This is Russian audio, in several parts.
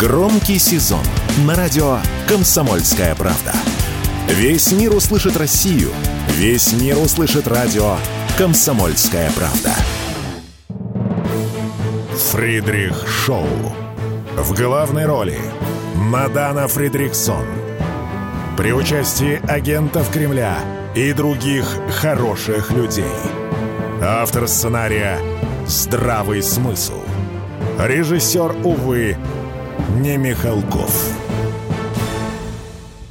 Громкий сезон на радио «Комсомольская правда». Весь мир услышит Россию. Весь мир услышит радио «Комсомольская правда». Фридрих Шоу. В главной роли Мадана Фридриксон. При участии агентов Кремля и других хороших людей. Автор сценария «Здравый смысл». Режиссер, увы, не Михалков.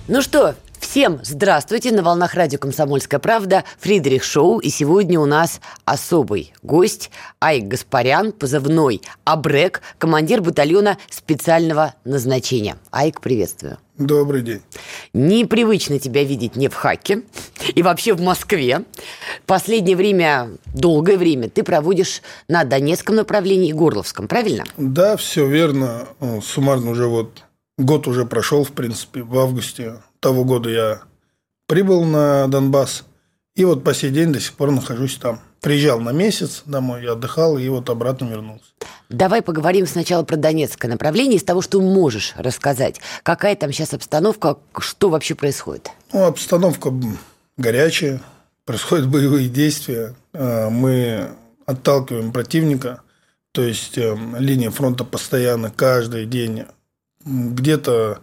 Ну что, Всем здравствуйте! На волнах радио «Комсомольская правда» Фридрих Шоу. И сегодня у нас особый гость Айк Гаспарян, позывной Абрек, командир батальона специального назначения. Айк, приветствую. Добрый день. Непривычно тебя видеть не в Хаке и вообще в Москве. Последнее время, долгое время ты проводишь на Донецком направлении и Горловском, правильно? Да, все верно. Суммарно уже вот год уже прошел, в принципе, в августе того года я прибыл на Донбасс, и вот по сей день до сих пор нахожусь там. Приезжал на месяц домой, отдыхал, и вот обратно вернулся. Давай поговорим сначала про Донецкое направление, из того, что можешь рассказать. Какая там сейчас обстановка, что вообще происходит? Ну, обстановка горячая, происходят боевые действия. А, мы отталкиваем противника, то есть э, линия фронта постоянно, каждый день где-то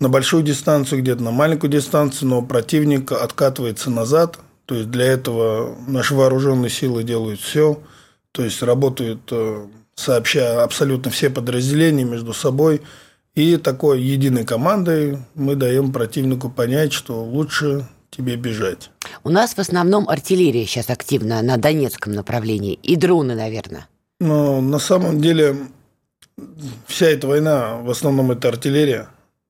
на большую дистанцию, где-то на маленькую дистанцию, но противник откатывается назад. То есть для этого наши вооруженные силы делают все. То есть работают э, сообща абсолютно все подразделения между собой. И такой единой командой мы даем противнику понять, что лучше тебе бежать. У нас в основном артиллерия сейчас активна на Донецком направлении. И дроны, наверное. Но на самом деле вся эта война, в основном это артиллерия.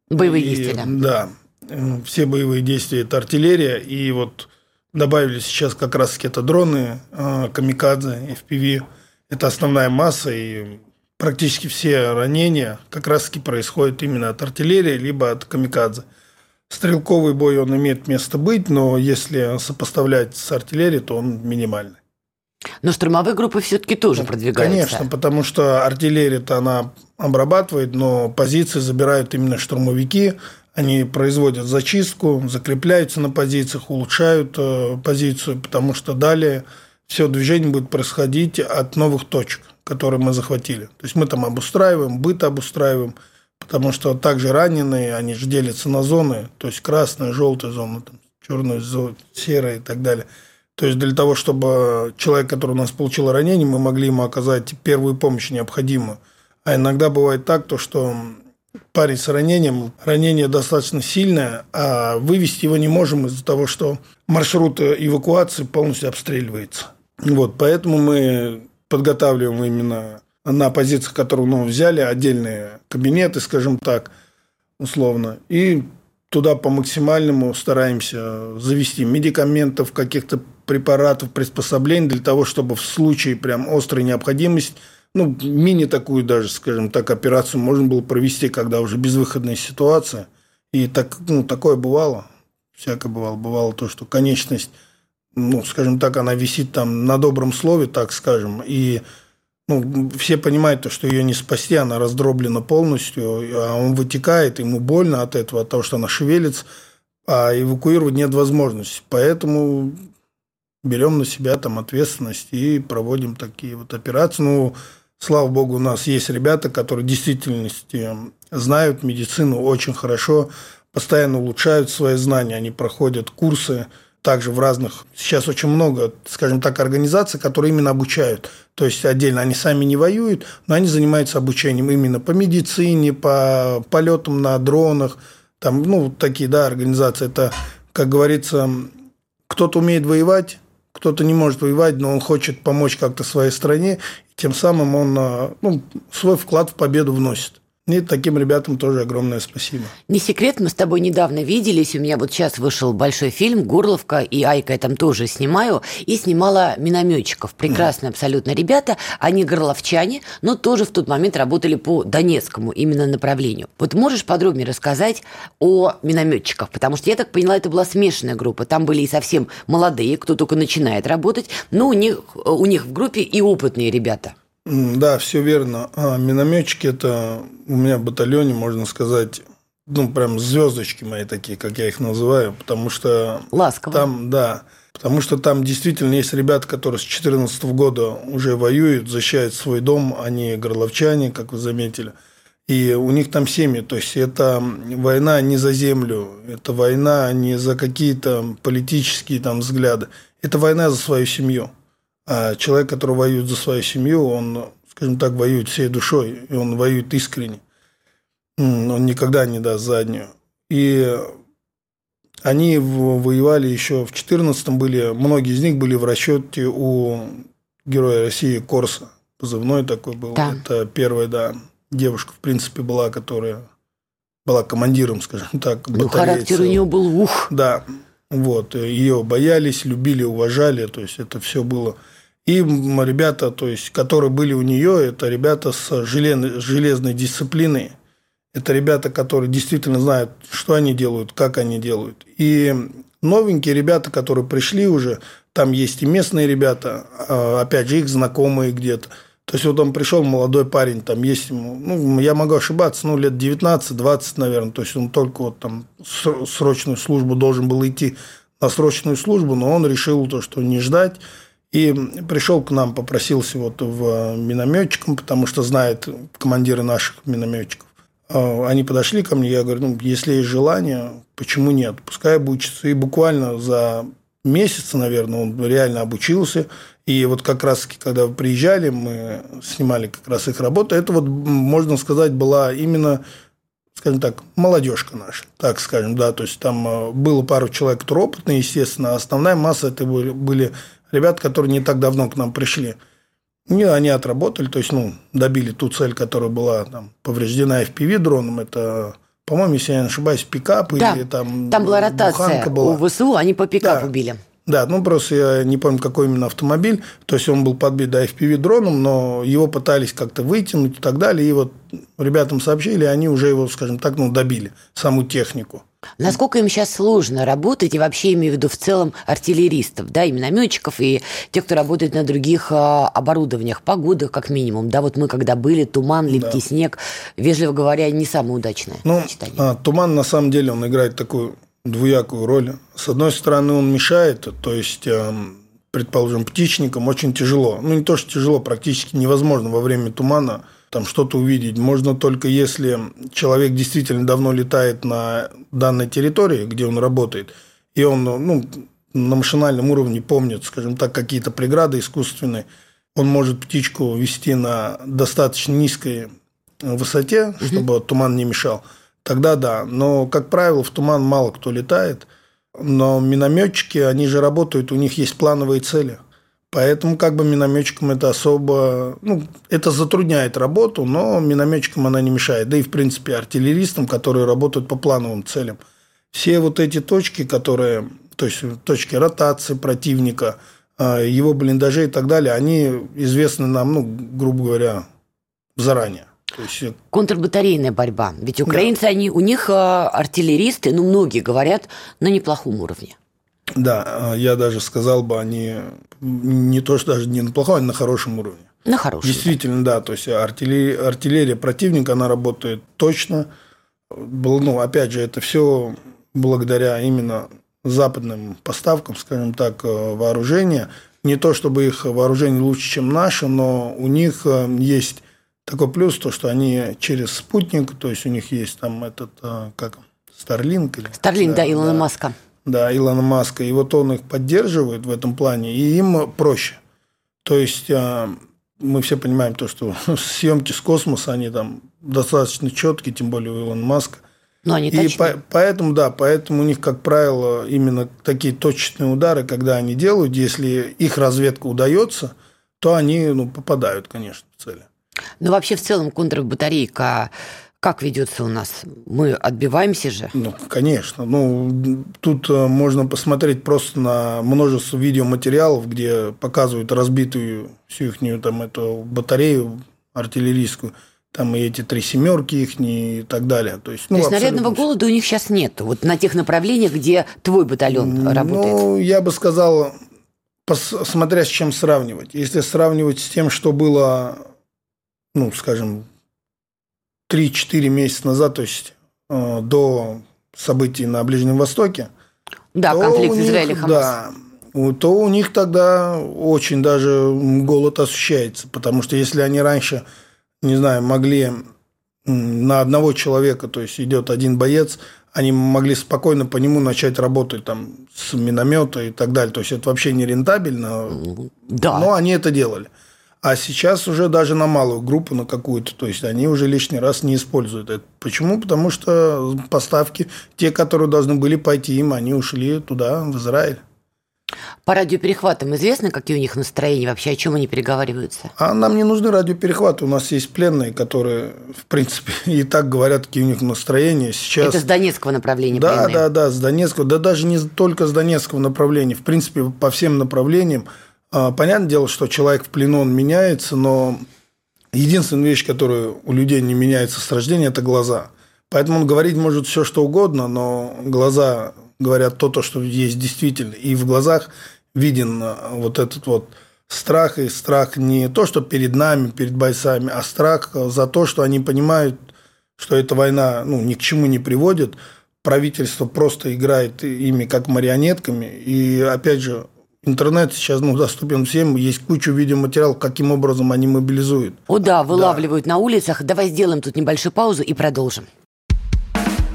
Боевые и, действия, да. Да, все боевые действия – это артиллерия, и вот добавили сейчас как раз-таки это дроны, а, камикадзе, FPV. Это основная масса, и практически все ранения как раз-таки происходят именно от артиллерии, либо от камикадзе. Стрелковый бой, он имеет место быть, но если сопоставлять с артиллерией, то он минимальный. Но штурмовые группы все-таки тоже ну, продвигаются. Конечно, потому что артиллерия-то она обрабатывает, но позиции забирают именно штурмовики. Они производят зачистку, закрепляются на позициях, улучшают э, позицию, потому что далее все движение будет происходить от новых точек, которые мы захватили. То есть мы там обустраиваем, быт обустраиваем, потому что также раненые, они же делятся на зоны, то есть красная, желтая зона, там, черная, серая и так далее – то есть для того, чтобы человек, который у нас получил ранение, мы могли ему оказать первую помощь необходимую. А иногда бывает так, то, что парень с ранением, ранение достаточно сильное, а вывести его не можем из-за того, что маршрут эвакуации полностью обстреливается. Вот, поэтому мы подготавливаем именно на позициях, которые ну, взяли, отдельные кабинеты, скажем так, условно, и туда по максимальному стараемся завести медикаментов, каких-то препаратов, приспособлений для того, чтобы в случае прям острой необходимости, ну, мини такую даже, скажем так, операцию можно было провести, когда уже безвыходная ситуация. И так, ну, такое бывало, всякое бывало. Бывало то, что конечность, ну, скажем так, она висит там на добром слове, так скажем, и ну, все понимают, то, что ее не спасти, она раздроблена полностью, а он вытекает, ему больно от этого, от того, что она шевелится, а эвакуировать нет возможности. Поэтому берем на себя там ответственность и проводим такие вот операции. Ну, слава богу, у нас есть ребята, которые в действительности знают медицину очень хорошо, постоянно улучшают свои знания, они проходят курсы, также в разных, сейчас очень много, скажем так, организаций, которые именно обучают. То есть отдельно они сами не воюют, но они занимаются обучением именно по медицине, по полетам на дронах, там, ну, такие, да, организации. Это, как говорится, кто-то умеет воевать, кто-то не может воевать, но он хочет помочь как-то своей стране, тем самым он а, ну, свой вклад в победу вносит. И таким ребятам тоже огромное спасибо. Не секрет, мы с тобой недавно виделись. У меня вот сейчас вышел большой фильм «Горловка», и Айка я там тоже снимаю. И снимала минометчиков. Прекрасные абсолютно ребята. Они горловчане, но тоже в тот момент работали по Донецкому именно направлению. Вот можешь подробнее рассказать о минометчиках? Потому что я так поняла, это была смешанная группа. Там были и совсем молодые, кто только начинает работать, но у них, у них в группе и опытные ребята. Да, все верно. А, минометчики это у меня в батальоне, можно сказать, ну, прям звездочки мои такие, как я их называю, потому что... Ласково. Там, да, потому что там действительно есть ребята, которые с 2014 года уже воюют, защищают свой дом, они горловчане, как вы заметили. И у них там семьи, то есть это война не за землю, это война не за какие-то политические там взгляды, это война за свою семью. А человек, который воюет за свою семью, он, скажем так, воюет всей душой, и он воюет искренне. Он никогда не даст заднюю. И они воевали еще в 14-м были, многие из них были в расчете у героя России Корса. Позывной такой был. Да. Это первая, да, девушка, в принципе, была, которая была командиром, скажем так, Ну, характер у нее был ух. Да, вот, ее боялись, любили, уважали, то есть это все было и ребята, то есть, которые были у нее, это ребята с железной, железной дисциплиной. Это ребята, которые действительно знают, что они делают, как они делают. И новенькие ребята, которые пришли уже, там есть и местные ребята, а, опять же, их знакомые где-то. То есть, вот он пришел, молодой парень, там есть ему, ну, я могу ошибаться, ну, лет 19-20, наверное. То есть, он только вот там срочную службу должен был идти на срочную службу, но он решил то, что не ждать, и пришел к нам, попросился вот в минометчиком, потому что знает командиры наших минометчиков. А, они подошли ко мне, я говорю, ну, если есть желание, почему нет? Пускай обучится. И буквально за месяц, наверное, он реально обучился. И вот как раз, когда приезжали, мы снимали как раз их работу. Это вот, можно сказать, была именно скажем так, молодежка наша, так скажем, да, то есть там а, было пару человек, которые опытные, естественно, а основная масса это были, были ребят, которые не так давно к нам пришли. И они отработали, то есть, ну, добили ту цель, которая была там, повреждена FPV дроном. Это, по-моему, если я не ошибаюсь, пикап да, или там Там была ротация была. у ВСУ, они по пикапу да. били. Да, ну просто я не помню, какой именно автомобиль. То есть он был подбит до FPV дроном, но его пытались как-то вытянуть и так далее. И вот ребятам сообщили, они уже его, скажем так, ну, добили, саму технику. Насколько им сейчас сложно работать, и вообще имею в виду в целом артиллеристов, да, и минометчиков, и тех, кто работает на других а, оборудованиях, погодах как минимум, да, вот мы когда были, туман, липкий да. снег, вежливо говоря, не самое удачное ну, А, туман, на самом деле, он играет такую двуякую роль. С одной стороны, он мешает, то есть эм, предположим, птичникам очень тяжело. Ну, не то, что тяжело, практически невозможно во время тумана там что-то увидеть. Можно только если человек действительно давно летает на данной территории, где он работает, и он ну, на машинальном уровне помнит, скажем так, какие-то преграды искусственные, он может птичку вести на достаточно низкой высоте, чтобы туман не мешал. Тогда да. Но, как правило, в туман мало кто летает. Но минометчики, они же работают, у них есть плановые цели. Поэтому как бы минометчикам это особо... Ну, это затрудняет работу, но минометчикам она не мешает. Да и, в принципе, артиллеристам, которые работают по плановым целям. Все вот эти точки, которые... То есть, точки ротации противника, а, его блиндажей и так далее, они известны нам, ну, грубо говоря, заранее. Есть... Контрбатарейная борьба. Ведь украинцы, да. они, у них а, артиллеристы, ну, многие говорят, на неплохом уровне. Да, а, я даже сказал бы, они не то, что даже не на плохом, а на хорошем уровне. На хорошем. Действительно, да. То есть артиллерия, артиллерия противника, она работает точно. Ну, опять же, это все благодаря именно западным поставкам, скажем так, э, вооружения. Не то, чтобы их вооружение лучше, чем наше, но у них э, есть такой плюс, то, что они через спутник, то есть у них есть там этот, э, как, Старлинг. Старлинг, да, да Илона да. Маска да, Илона Маска, и вот он их поддерживает в этом плане, и им проще. То есть а, мы все понимаем то, что съемки с космоса, они там достаточно четкие, тем более у Илона Маска. Но они и по, поэтому, да, поэтому у них, как правило, именно такие точечные удары, когда они делают, если их разведка удается, то они ну, попадают, конечно, в цели. Ну, вообще, в целом, контрбатарейка как ведется у нас? Мы отбиваемся же? Ну, конечно. Ну, тут э, можно посмотреть просто на множество видеоматериалов, где показывают разбитую всю их там эту батарею артиллерийскую там и эти три семерки их и так далее. То есть, ну, То есть снарядного голода у них сейчас нет, вот на тех направлениях, где твой батальон работает? Ну, я бы сказал, смотря с чем сравнивать. Если сравнивать с тем, что было ну, скажем, 3-4 месяца назад, то есть э, до событий на Ближнем Востоке. Да, конфликт Израиля Хамас. Да, то у них тогда очень даже голод ощущается. Потому что если они раньше, не знаю, могли на одного человека, то есть идет один боец, они могли спокойно по нему начать работать там с миномета и так далее. То есть это вообще не рентабельно, да. но они это делали. А сейчас уже даже на малую группу, на какую-то, то есть они уже лишний раз не используют это. Почему? Потому что поставки, те, которые должны были пойти им, они ушли туда, в Израиль. По радиоперехватам известно, какие у них настроения, вообще о чем они переговариваются? А нам не нужны радиоперехваты. У нас есть пленные, которые, в принципе, и так говорят, какие у них настроения. Сейчас... Это с Донецкого направления Да, пленные. да, да, с Донецкого. Да даже не только с Донецкого направления. В принципе, по всем направлениям. А, понятное дело, что человек в плену, он меняется, но единственная вещь, которая у людей не меняется с рождения, это глаза. Поэтому он говорить может все, что угодно, но глаза говорят то, то, что есть действительно. И в глазах виден э, вот этот вот страх, и страх не то, что перед нами, перед бойцами, а страх за то, что они понимают, что эта война ну, ни к чему не приводит, правительство просто играет ими как марионетками, и опять же, Интернет сейчас ну, доступен всем, есть куча видеоматериалов, каким образом они мобилизуют. О да, вылавливают да. на улицах. Давай сделаем тут небольшую паузу и продолжим.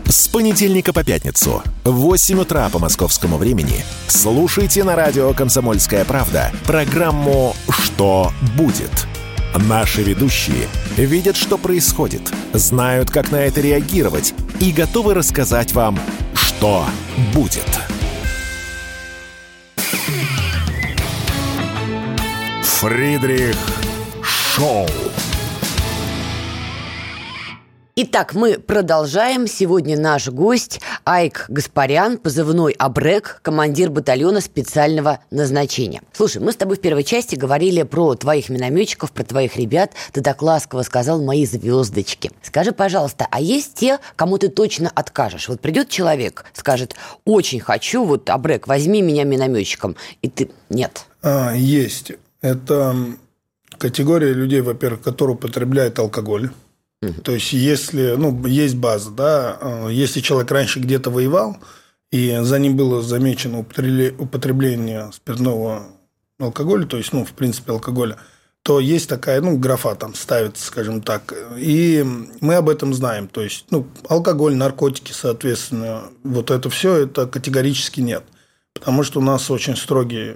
С понедельника по пятницу в 8 утра по московскому времени слушайте на радио «Комсомольская правда» программу «Что будет?». Наши ведущие видят, что происходит, знают, как на это реагировать и готовы рассказать вам, что будет. Фридрих Шоу. Итак, мы продолжаем. Сегодня наш гость Айк Гаспарян, позывной Абрек, командир батальона специального назначения. Слушай, мы с тобой в первой части говорили про твоих минометчиков, про твоих ребят. Ты так ласково сказал «мои звездочки». Скажи, пожалуйста, а есть те, кому ты точно откажешь? Вот придет человек, скажет «очень хочу, вот, Абрек, возьми меня минометчиком», и ты «нет». А, есть. Это категория людей, во-первых, которые употребляют алкоголь то есть, если, ну, есть база, да, э, если человек раньше где-то воевал, и за ним было замечено употребление спиртного алкоголя, то есть, ну, в принципе, алкоголя, то есть такая, ну, графа там ставится, скажем так. И мы об этом знаем. То есть, ну, алкоголь, наркотики, соответственно, вот это все, это категорически нет. Потому что у нас очень строгий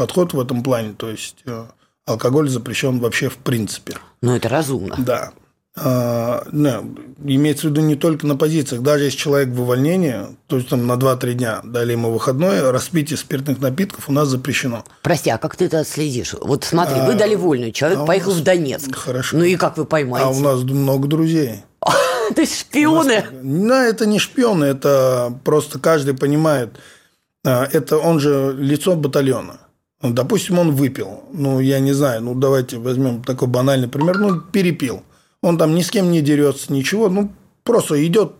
подход в этом плане. То есть, э, алкоголь запрещен вообще в принципе. Ну, это разумно. Да. А, да, имеется в виду не только на позициях. Даже если человек в увольнении, то есть там на 2-3 дня дали ему выходной, распитие спиртных напитков у нас запрещено. Прости, а как ты это отследишь? Вот смотри, а, вы дали вольную, человек а поехал нас... в Донецк. Хорошо. Ну и как вы поймаете? А у нас много друзей. То есть шпионы? Да, это не шпионы, это просто каждый понимает. А, это он же лицо батальона. Допустим, он выпил. Ну, я не знаю, ну, давайте возьмем такой банальный пример. Ну, перепил он там ни с кем не дерется, ничего, ну, просто идет,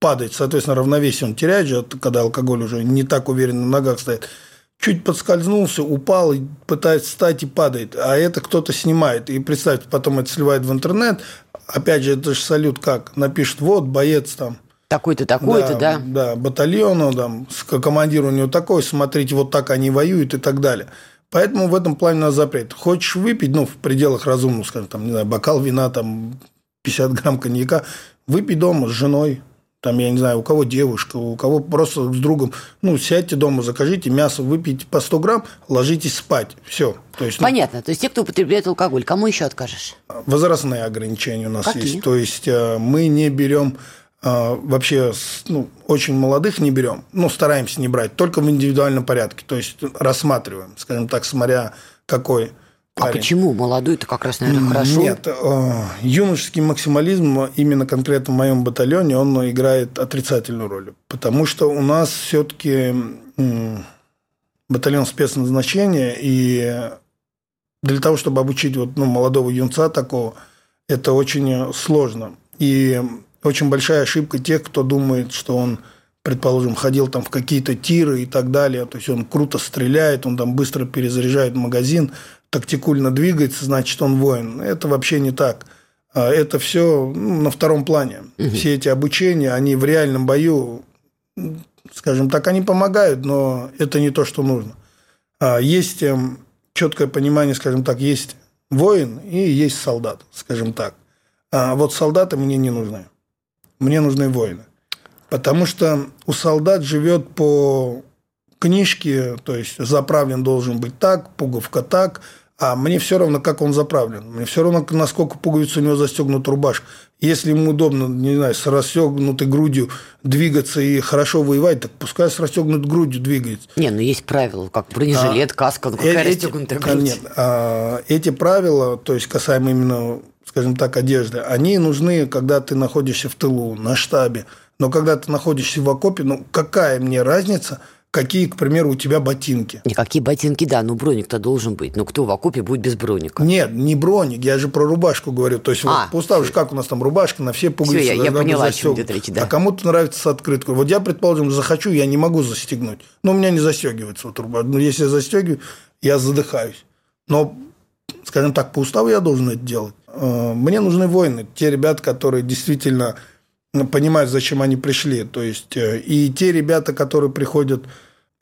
падает, соответственно, равновесие он теряет же, когда алкоголь уже не так уверенно на ногах стоит. Чуть подскользнулся, упал, пытается встать и падает. А это кто-то снимает. И представьте, потом это сливает в интернет. Опять же, это же салют как? Напишет, вот, боец там такой-то, такой-то, да, да? Да, батальона, там, командир у него такой, смотрите, вот так они воюют и так далее. Поэтому в этом плане у нас запрет. Хочешь выпить, ну, в пределах разумного, скажем, там, не знаю, бокал вина, там, 50 грамм коньяка, выпей дома с женой, там, я не знаю, у кого девушка, у кого просто с другом, ну, сядьте дома, закажите мясо, выпейте по 100 грамм, ложитесь спать, все. То есть, ну, Понятно, то есть те, кто употребляет алкоголь, кому еще откажешь? Возрастные ограничения у нас Какие? есть, то есть э, мы не берем вообще ну, очень молодых не берем, ну, стараемся не брать, только в индивидуальном порядке, то есть рассматриваем, скажем так, смотря какой а парень. А почему? Молодой это как раз, наверное, хорошо. Нет, э, юношеский максимализм именно конкретно в моем батальоне, он играет отрицательную роль, потому что у нас все-таки батальон спецназначения, и для того, чтобы обучить вот, ну, молодого юнца такого, это очень сложно. И очень большая ошибка тех, кто думает, что он, предположим, ходил там в какие-то тиры и так далее. То есть он круто стреляет, он там быстро перезаряжает магазин. тактикульно двигается, значит, он воин. Это вообще не так. А это все ну, на втором плане. Угу. Все эти обучения, они в реальном бою, скажем так, они помогают, но это не то, что нужно. А есть эм, четкое понимание, скажем так, есть воин и есть солдат, скажем так. А вот солдаты мне не нужны. Мне нужны воины. Потому что у солдат живет по книжке, то есть заправлен должен быть так, пуговка так, а мне все равно, как он заправлен. Мне все равно, насколько пуговица у него застегнута рубашка. Если ему удобно, не знаю, с расстегнутой грудью двигаться и хорошо воевать, так пускай с расстегнутой грудью двигается. Не, ну есть правила, как бронежилет, а, каска, ну какая расстегнутая грудь? Нет, а, эти правила, то есть касаемо именно, скажем так, одежды, они нужны, когда ты находишься в тылу, на штабе. Но когда ты находишься в окопе, ну какая мне разница – какие, к примеру, у тебя ботинки. Никакие ботинки, да, но броник-то должен быть. Но кто в окопе будет без броника? Нет, не броник, я же про рубашку говорю. То есть, а, вот, поставишь, как у нас там рубашка, на все пуговицы. Все, я, я поняла, о чем идет речь, да. А кому-то нравится с открыткой. Вот я, предположим, захочу, я не могу застегнуть. Но у меня не застегивается вот рубашка. Но если я застегиваю, я задыхаюсь. Но, скажем так, по уставу я должен это делать. Э, мне нужны воины, те ребята, которые действительно понимают, зачем они пришли. То есть, э, и те ребята, которые приходят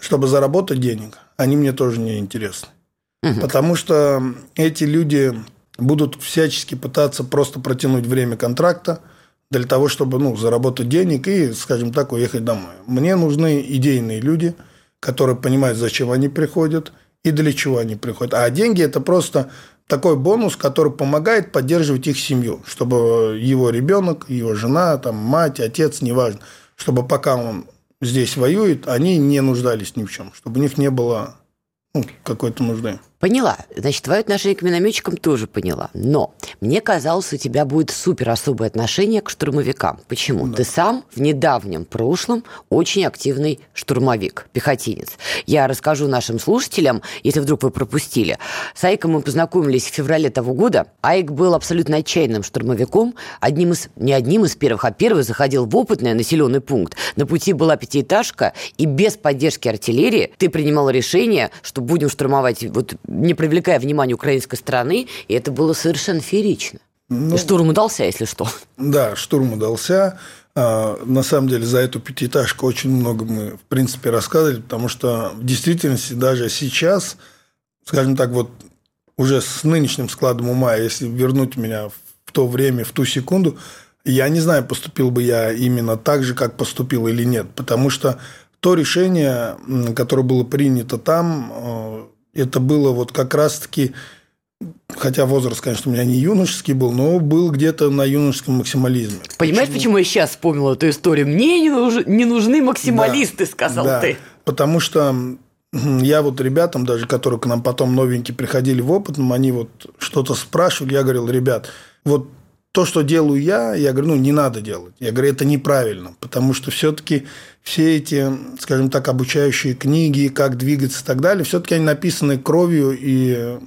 чтобы заработать денег, они мне тоже не интересны. Угу. Потому что эти люди будут всячески пытаться просто протянуть время контракта для того, чтобы ну, заработать денег и, скажем так, уехать домой. Мне нужны идейные люди, которые понимают, зачем они приходят и для чего они приходят. А деньги – это просто такой бонус, который помогает поддерживать их семью, чтобы его ребенок, его жена, там, мать, отец, неважно, чтобы пока он здесь воюет, они не нуждались ни в чем, чтобы у них не было ну, какой-то нужды. Поняла. Значит, твое отношение к минометчикам тоже поняла. Но мне казалось, у тебя будет супер особое отношение к штурмовикам. Почему? Да. Ты сам в недавнем прошлом очень активный штурмовик, пехотинец. Я расскажу нашим слушателям, если вдруг вы пропустили. С Айком мы познакомились в феврале того года. Айк был абсолютно отчаянным штурмовиком. Одним из, не одним из первых, а первый заходил в опытный населенный пункт. На пути была пятиэтажка, и без поддержки артиллерии ты принимал решение, что будем штурмовать вот не привлекая внимания украинской стороны, и это было совершенно феерично. Ну, штурм удался, если что. Да, штурм удался. А, на самом деле за эту пятиэтажку очень много мы, в принципе, рассказывали, потому что в действительности даже сейчас, скажем так, вот уже с нынешним складом ума, если вернуть меня в то время, в ту секунду, я не знаю, поступил бы я именно так же, как поступил или нет, потому что то решение, которое было принято там, э, это было вот как раз-таки, хотя возраст, конечно, у меня не юношеский был, но был где-то на юношеском максимализме. Понимаешь, почему, почему я сейчас вспомнила эту историю? Мне не, нуж... не нужны максималисты, да, сказал да, ты. Потому что я вот ребятам, даже которые к нам потом новенькие приходили в опытном, они вот что-то спрашивали, я говорил, ребят, вот то, что делаю я, я говорю, ну, не надо делать. Я говорю, это неправильно, потому что все-таки все эти, скажем так, обучающие книги, как двигаться и так далее, все-таки они написаны кровью и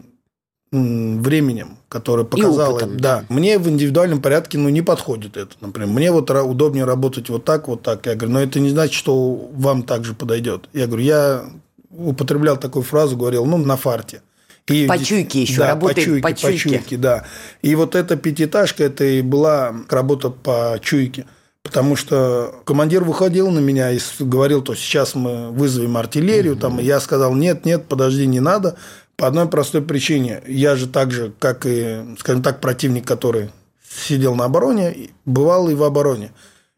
временем, которое показало. И да. Мне в индивидуальном порядке ну, не подходит это, например. Мне вот удобнее работать вот так, вот так. Я говорю, но это не значит, что вам также подойдет. Я говорю, я употреблял такую фразу, говорил, ну, на фарте. И, по чуйке еще, да, работает по чуйке. По чуйке, да. И вот эта пятиэтажка, это и была работа по чуйке. Потому что командир выходил на меня и говорил, то сейчас мы вызовем артиллерию. Угу. Там, и я сказал, нет, нет, подожди, не надо. По одной простой причине. Я же так же, как и, скажем так, противник, который сидел на обороне, бывал и в обороне.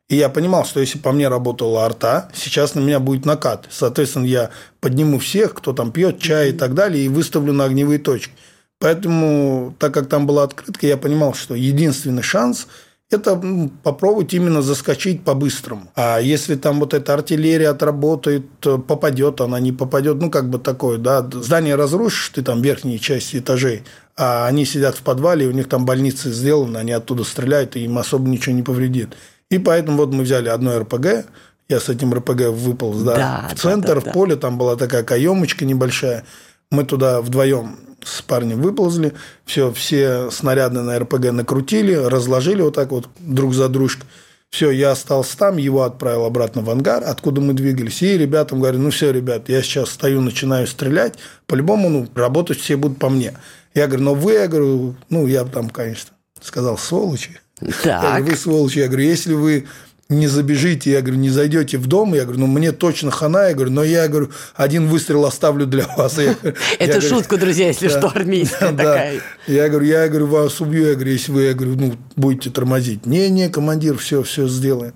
И я понимал, что если по мне работала арта, сейчас на меня будет накат. Соответственно, я подниму всех, кто там пьет чай и так далее, и выставлю на огневые точки. Поэтому, так как там была открытка, я понимал, что единственный шанс – это попробовать именно заскочить по-быстрому. А если там вот эта артиллерия отработает, попадет, она не попадет, ну, как бы такое, да, здание разрушишь, ты там верхние части этажей, а они сидят в подвале, у них там больницы сделаны, они оттуда стреляют, и им особо ничего не повредит. И поэтому вот мы взяли одно РПГ, я с этим РПГ выполз да, да, в центр, да, да, в поле, там была такая каемочка небольшая, мы туда вдвоем с парнем выползли, все, все снаряды на РПГ накрутили, разложили вот так вот друг за дружкой. Все, я остался там, его отправил обратно в ангар, откуда мы двигались. И ребятам говорю, ну все, ребят, я сейчас стою, начинаю стрелять. По-любому, ну, работать все будут по мне. Я говорю, ну вы, я говорю, ну я там, конечно, сказал, сволочи. Так. Я говорю, вы сволочи. Я говорю, если вы не забежите, я говорю, не зайдете в дом, я говорю, ну мне точно хана, я говорю, но я говорю, один выстрел оставлю для вас. Это шутка, друзья, если что, армейская такая. Я говорю, я говорю, вас убью, я говорю, если вы, я говорю, ну будете тормозить. Не, не, командир, все, все сделаем.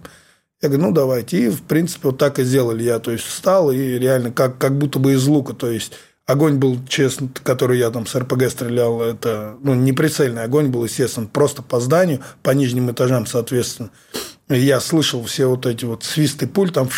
Я говорю, ну давайте. И, в принципе, вот так и сделали. Я, то есть, встал и реально как, как будто бы из лука. То есть, огонь был, честно, который я там с РПГ стрелял, это, ну, не прицельный огонь был, естественно, просто по зданию, по нижним этажам, соответственно. Я слышал все вот эти вот свисты пуль, там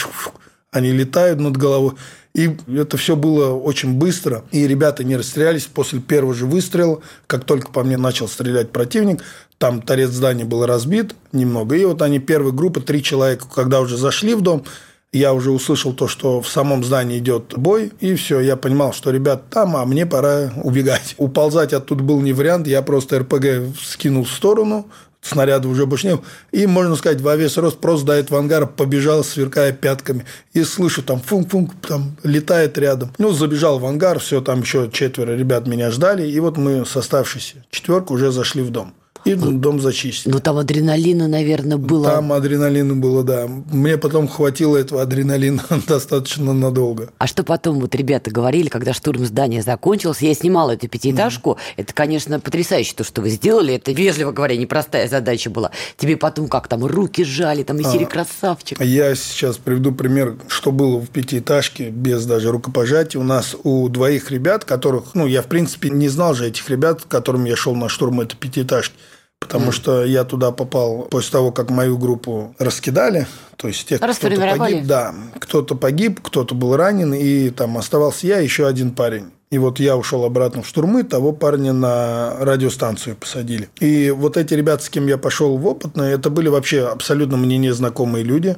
они летают над головой. И это все было очень быстро. И ребята не расстрелялись после первого же выстрела. Как только по мне начал стрелять противник, там торец здания был разбит немного. И вот они, первая группа, три человека, когда уже зашли в дом, я уже услышал то, что в самом здании идет бой, и все, я понимал, что ребят там, а мне пора убегать. Уползать оттуда был не вариант, я просто РПГ скинул в сторону, снаряда уже больше не было. И, можно сказать, во весь рост просто до этого ангара побежал, сверкая пятками. И слышу, там функ-функ, там летает рядом. Ну, забежал в ангар, все, там еще четверо ребят меня ждали. И вот мы с оставшейся четверкой уже зашли в дом. И дом зачистили. Ну, там адреналина, наверное, было. Там адреналина было, да. Мне потом хватило этого адреналина достаточно надолго. А что потом вот ребята говорили, когда штурм здания закончился? Я снимала эту пятиэтажку. Mm. Это, конечно, потрясающе то, что вы сделали. Это, вежливо говоря, непростая задача была. Тебе потом как там руки сжали, там и серии а, красавчик. Я сейчас приведу пример, что было в пятиэтажке без даже рукопожатия. У нас у двоих ребят, которых, ну, я, в принципе, не знал же этих ребят, которым я шел на штурм этой пятиэтажки потому mm. что я туда попал после того, как мою группу раскидали, то есть тех, кто-то погиб, да, кто-то погиб, кто-то был ранен, и там оставался я, еще один парень. И вот я ушел обратно в штурмы, того парня на радиостанцию посадили. И вот эти ребята, с кем я пошел в опытное, это были вообще абсолютно мне незнакомые люди.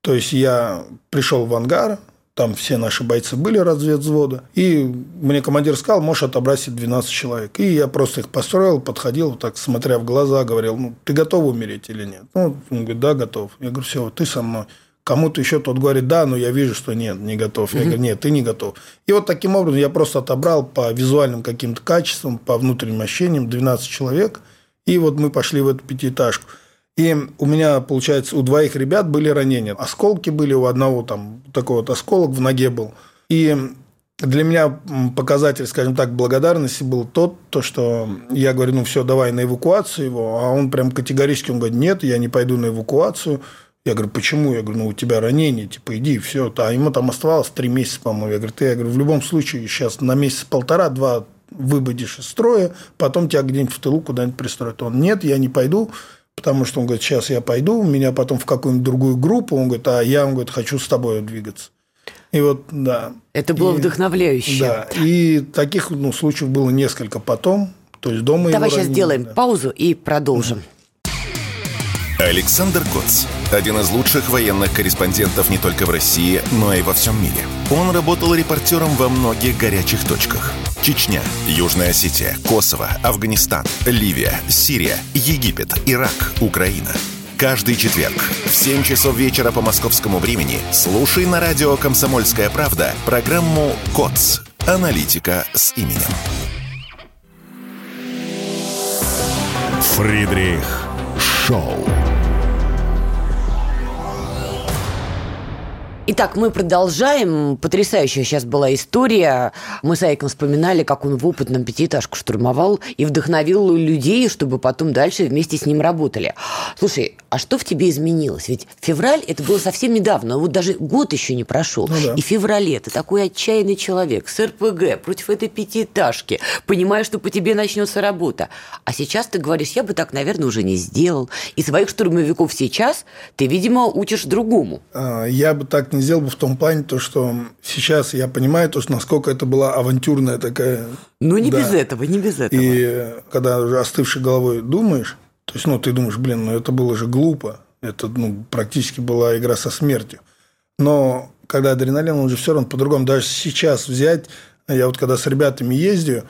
То есть я пришел в ангар, там все наши бойцы были разведвзвода. И мне командир сказал, можешь отобрать 12 человек. И я просто их построил, подходил, так смотря в глаза, говорил, ну, ты готов умереть или нет? Ну, он говорит, да, готов. Я говорю, все, ты со мной. Кому-то еще тот говорит, да, но я вижу, что нет, не готов. Я говорю, нет, ты не готов. И вот таким образом я просто отобрал по визуальным каким-то качествам, по внутренним ощущениям 12 человек. И вот мы пошли в эту пятиэтажку. И у меня, получается, у двоих ребят были ранения. Осколки были, у одного там такой вот осколок в ноге был. И для меня показатель, скажем так, благодарности был тот, то, что я говорю, ну все, давай на эвакуацию его, а он прям категорически, он говорит, нет, я не пойду на эвакуацию. Я говорю, почему? Я говорю, ну, у тебя ранение, типа, иди, все. А ему там оставалось три месяца, по-моему. Я говорю, ты, я говорю, в любом случае, сейчас на месяц-полтора-два выбудешь из строя, потом тебя где-нибудь в тылу куда-нибудь пристроят. Он, нет, я не пойду, Потому что он говорит, сейчас я пойду, меня потом в какую-нибудь другую группу, он говорит, а я, он говорит, хочу с тобой двигаться. И вот, да. Это было и, вдохновляюще. Да, и таких ну, случаев было несколько потом. То есть дома Давай сейчас сделаем да. паузу и продолжим. Александр Коц. Один из лучших военных корреспондентов не только в России, но и во всем мире. Он работал репортером во многих горячих точках – Чечня, Южная Осетия, Косово, Афганистан, Ливия, Сирия, Египет, Ирак, Украина. Каждый четверг в 7 часов вечера по московскому времени слушай на радио «Комсомольская правда» программу «КОЦ. Аналитика с именем». Фридрих Шоу. Итак, мы продолжаем. Потрясающая сейчас была история. Мы с Айком вспоминали, как он в опытном пятиэтажку штурмовал и вдохновил людей, чтобы потом дальше вместе с ним работали. Слушай, а что в тебе изменилось? Ведь февраль это было совсем недавно, вот даже год еще не прошел. Ну, да. И в феврале ты такой отчаянный человек с РПГ против этой пятиэтажки, понимаешь, что по тебе начнется работа. А сейчас ты говоришь, я бы так, наверное, уже не сделал. И своих штурмовиков сейчас ты, видимо, учишь другому. А, я бы так не сделал бы в том плане, то, что сейчас я понимаю, то, что насколько это была авантюрная такая... Ну, не да. без этого, не без этого. И когда уже остывшей головой думаешь, то есть, ну, ты думаешь, блин, ну, это было же глупо. Это, ну, практически была игра со смертью. Но когда адреналин, он же все равно по-другому. Даже сейчас взять, я вот когда с ребятами ездию,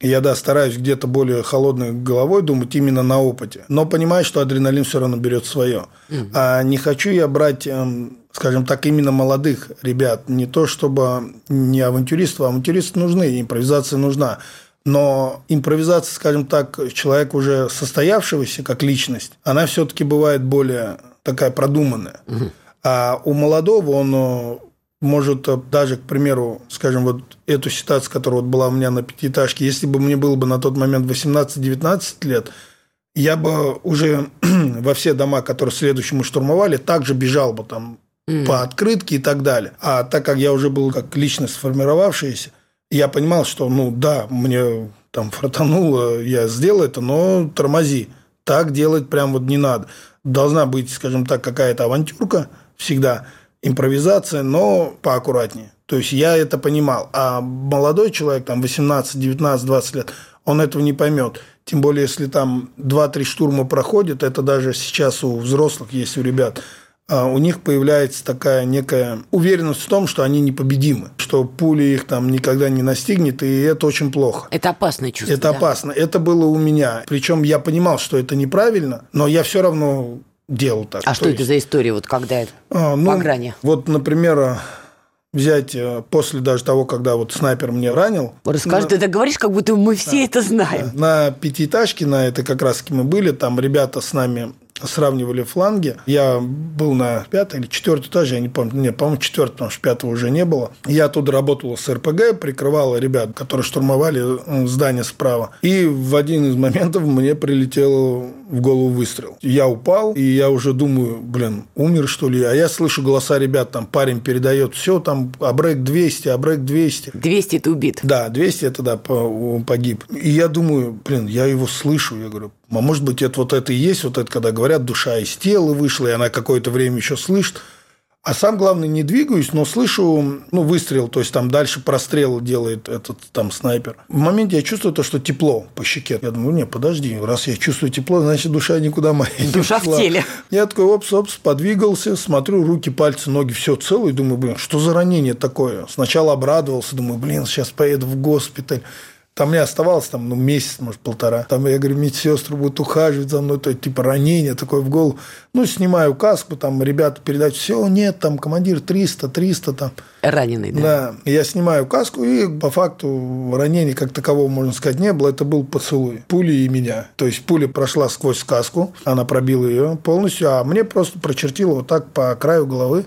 Я, да, стараюсь где-то более холодной головой думать именно на опыте. Но понимаю, что адреналин все равно берет свое. Mm-hmm. А не хочу я брать, эм, скажем так, именно молодых ребят. Не то, чтобы не авантюристов. Авантюристы нужны, импровизация нужна. Но импровизация, скажем так, человека уже состоявшегося как личность, она все-таки бывает более такая продуманная. Угу. А у молодого он э, может э, даже, к примеру, скажем, вот эту ситуацию, которая вот была у меня на пятиэтажке, если бы мне было бы на тот момент 18-19 лет, я бы уже во все дома, которые следующие мы штурмовали, также бежал бы там mm. по открытке и так далее. А так как я уже был как личность сформировавшаяся, я понимал, что, ну да, мне там фартануло, я сделал это, но тормози. Так делать прям вот не надо. Должна быть, скажем так, какая-то авантюрка всегда, импровизация, но поаккуратнее. То есть я это понимал. А молодой человек, там 18, 19, 20 лет, он этого не поймет. Тем более, если там 2-3 штурма проходят, это даже сейчас у взрослых есть, у ребят – у них появляется такая некая уверенность в том, что они непобедимы, что пули их там никогда не настигнет, и это очень плохо. Это опасное чувство. Это да? опасно. Это было у меня. Причем я понимал, что это неправильно, но я все равно делал так. А То что есть... это за история, вот когда это а, ну, по грани? Вот, например, взять э, после даже того, когда вот снайпер мне ранил. Расскажи, на... ты так говоришь, как будто мы все да, это знаем. На пятиэтажке, на это как раз мы были, там ребята с нами сравнивали фланги. Я был на пятой или четвертой этаже, я не помню. Нет, по-моему, четвертый, потому что пятого уже не было. Я оттуда работал с РПГ, прикрывал ребят, которые штурмовали здание справа. И в один из моментов мне прилетел в голову выстрел. Я упал, и я уже думаю, блин, умер что ли? А я слышу голоса ребят, там парень передает, все, там, абрек 200, абрек 200. 200 это убит? Да, 200 это, да, погиб. И я думаю, блин, я его слышу, я говорю, а может быть, это вот это и есть, вот это, когда говорят, душа из тела вышла, и она какое-то время еще слышит. А сам, главное, не двигаюсь, но слышу, ну, выстрел, то есть там дальше прострел делает этот там снайпер. В моменте я чувствую то, что тепло по щеке. Я думаю, не, подожди, раз я чувствую тепло, значит, душа никуда моя Душа не в теле. Я такой, опс-опс, подвигался, смотрю, руки, пальцы, ноги, все целое, и думаю, блин, что за ранение такое? Сначала обрадовался, думаю, блин, сейчас поеду в госпиталь. Там мне оставалось там, ну, месяц, может, полтора. Там, я говорю, медсестры будут ухаживать за мной, то есть, типа, ранение такое в голову. Ну, снимаю каску, там, ребята передать, все, нет, там, командир 300, 300, там. Раненый, да? Да. Я снимаю каску, и по факту ранения как такового, можно сказать, не было. Это был поцелуй. Пули и меня. То есть, пуля прошла сквозь каску, она пробила ее полностью, а мне просто прочертила вот так по краю головы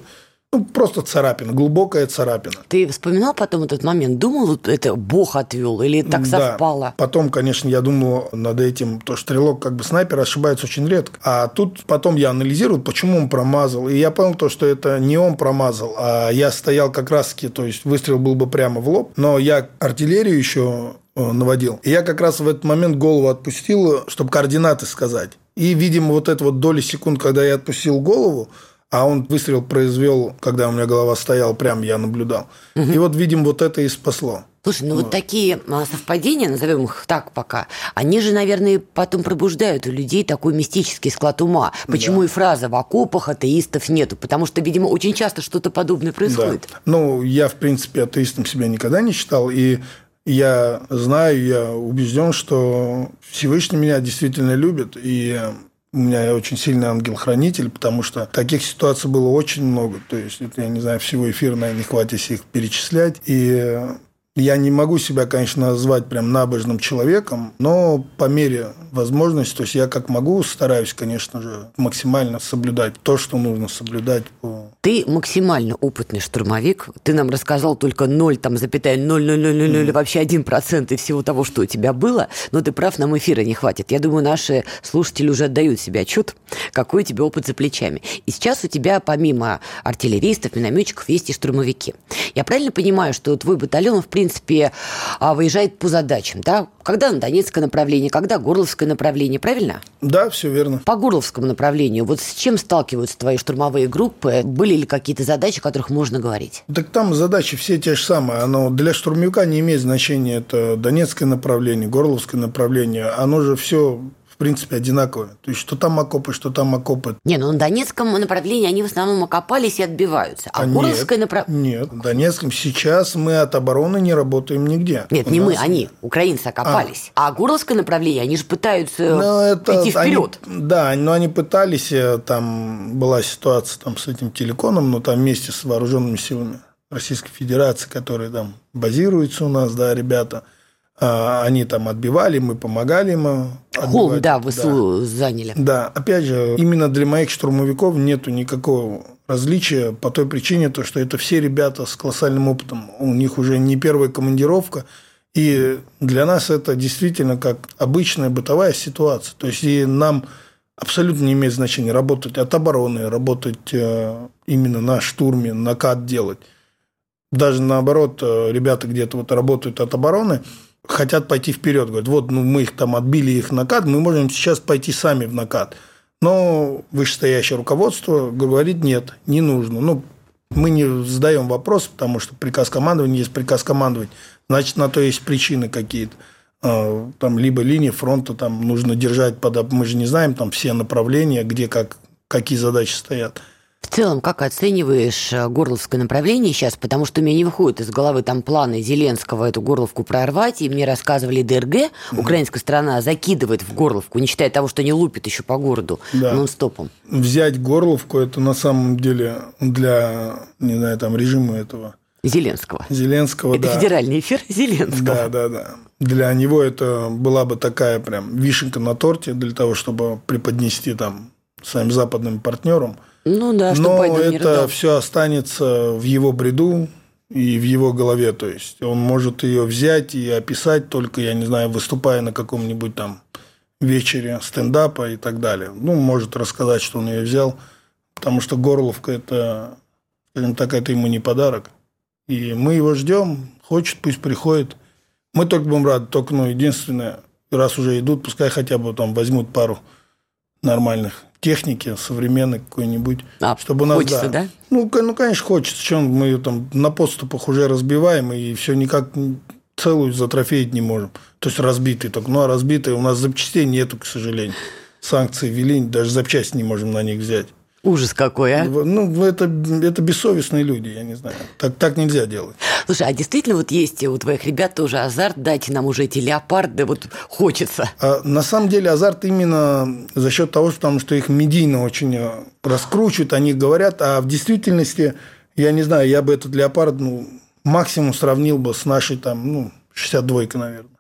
ну, просто царапина, глубокая царапина. Ты вспоминал потом этот момент? Думал, вот это Бог отвел или так да. совпало? Потом, конечно, я думал над этим, то стрелок как бы снайпер ошибается очень редко. А тут потом я анализировал, почему он промазал. И я понял то, что это не он промазал, а я стоял как раз-таки, то есть выстрел был бы прямо в лоб, но я артиллерию еще э, наводил. И я как раз в этот момент голову отпустил, чтобы координаты сказать. И, видимо, вот эта вот доля секунд, когда я отпустил голову, а он выстрел произвел, когда у меня голова стояла, прям я наблюдал. Угу. И вот, видим, вот это и спасло. Слушай, ну вот. вот такие а, совпадения, назовем их так пока, они же, наверное, потом пробуждают у людей такой мистический склад ума. Почему да. и фраза «в окопах атеистов нету»? Потому что, видимо, очень часто что-то подобное происходит. Да. Ну, я, в принципе, атеистом себя никогда не считал, и я знаю, я убежден, что Всевышний меня действительно любит, и у меня очень сильный ангел-хранитель, потому что таких ситуаций было очень много. То есть, это, я не знаю, всего эфира, наверное, не хватит их перечислять. И я не могу себя, конечно, назвать прям набожным человеком, но по мере возможности, то есть я как могу, стараюсь, конечно же, максимально соблюдать то, что нужно соблюдать. По... Ты максимально опытный штурмовик. Ты нам рассказал только 0, там, запятая 0, 0, 0, 0, 0 mm. вообще 1% из всего того, что у тебя было. Но ты прав, нам эфира не хватит. Я думаю, наши слушатели уже отдают себе отчет, какой у тебя опыт за плечами. И сейчас у тебя, помимо артиллеристов, минометчиков, есть и штурмовики. Я правильно понимаю, что твой батальон, в принципе, принципе, а, выезжает по задачам, да? Когда на Донецкое направление, когда Горловское направление, правильно? Да, все верно. По Горловскому направлению, вот с чем сталкиваются твои штурмовые группы? Были ли какие-то задачи, о которых можно говорить? Так там задачи все те же самые. Оно для штурмовика не имеет значения. Это Донецкое направление, Горловское направление. Оно же все в принципе, одинаковые. То есть, что там окопы, что там окопы. Не, ну на Донецком направлении они в основном окопались и отбиваются. А, а Горловское направление... Нет, в Донецком сейчас мы от обороны не работаем нигде. Нет, У не нас... мы, они, украинцы окопались. А, а Горловское направление, они же пытаются но это, идти вперед. Они, да, но они пытались, э, там была ситуация там, с этим телеконом, но там вместе с вооруженными силами Российской Федерации, которые там базируются у нас, да, ребята – они там отбивали, мы помогали им. Холм, да, ВСУ да. заняли. Да, опять же, именно для моих штурмовиков нету никакого различия по той причине, то, что это все ребята с колоссальным опытом. У них уже не первая командировка. И для нас это действительно как обычная бытовая ситуация. То есть и нам абсолютно не имеет значения работать от обороны, работать э, именно на штурме, накат делать. Даже наоборот, э, ребята где-то вот работают от обороны – хотят пойти вперед. Говорят, вот ну, мы их там отбили их накат, мы можем сейчас пойти сами в накат. Но вышестоящее руководство говорит, нет, не нужно. Ну, мы не задаем вопрос, потому что приказ командования есть приказ командовать. Значит, на то есть причины какие-то. А, там либо линии фронта там нужно держать под... Мы же не знаем там все направления, где как, какие задачи стоят. В целом, как оцениваешь э, горловское направление сейчас? Потому что у меня не выходит из головы там планы Зеленского эту горловку прорвать, и мне рассказывали ДРГ, mm-hmm. украинская страна закидывает в горловку, не считая того, что не лупит еще по городу да. нон-стопом. Взять горловку – это на самом деле для, не знаю, там режима этого Зеленского. Зеленского, это да. федеральный эфир Зеленского. Да, да, да. Для него это была бы такая прям вишенка на торте для того, чтобы преподнести там своим западным партнерам – ну да, что Но Байден это все останется в его бреду и в его голове. То есть он может ее взять и описать только, я не знаю, выступая на каком-нибудь там вечере стендапа и так далее. Ну, может рассказать, что он ее взял, потому что Горловка это, скажем так, это ему не подарок. И мы его ждем, хочет, пусть приходит. Мы только будем рады, только, ну, единственное, раз уже идут, пускай хотя бы там возьмут пару нормальных техники современной какой-нибудь. А, чтобы у нас, хочется, да? да? Ну, ну, конечно, хочется. Чем мы ее там на подступах уже разбиваем, и все никак целую затрофеить не можем. То есть разбитый только. Ну, а разбитые у нас запчастей нету, к сожалению. Санкции ввели, даже запчасти не можем на них взять. Ужас какой, а? Ну, это, это бессовестные люди, я не знаю. Так, так нельзя делать. Слушай, а действительно вот есть у твоих ребят тоже азарт, дайте нам уже эти леопарды, вот хочется. А, на самом деле азарт именно за счет того, что, потому что их медийно очень э, раскручивают, они говорят, а в действительности, я не знаю, я бы этот леопард, ну, максимум сравнил бы с нашей там, ну, 62-ка, наверное.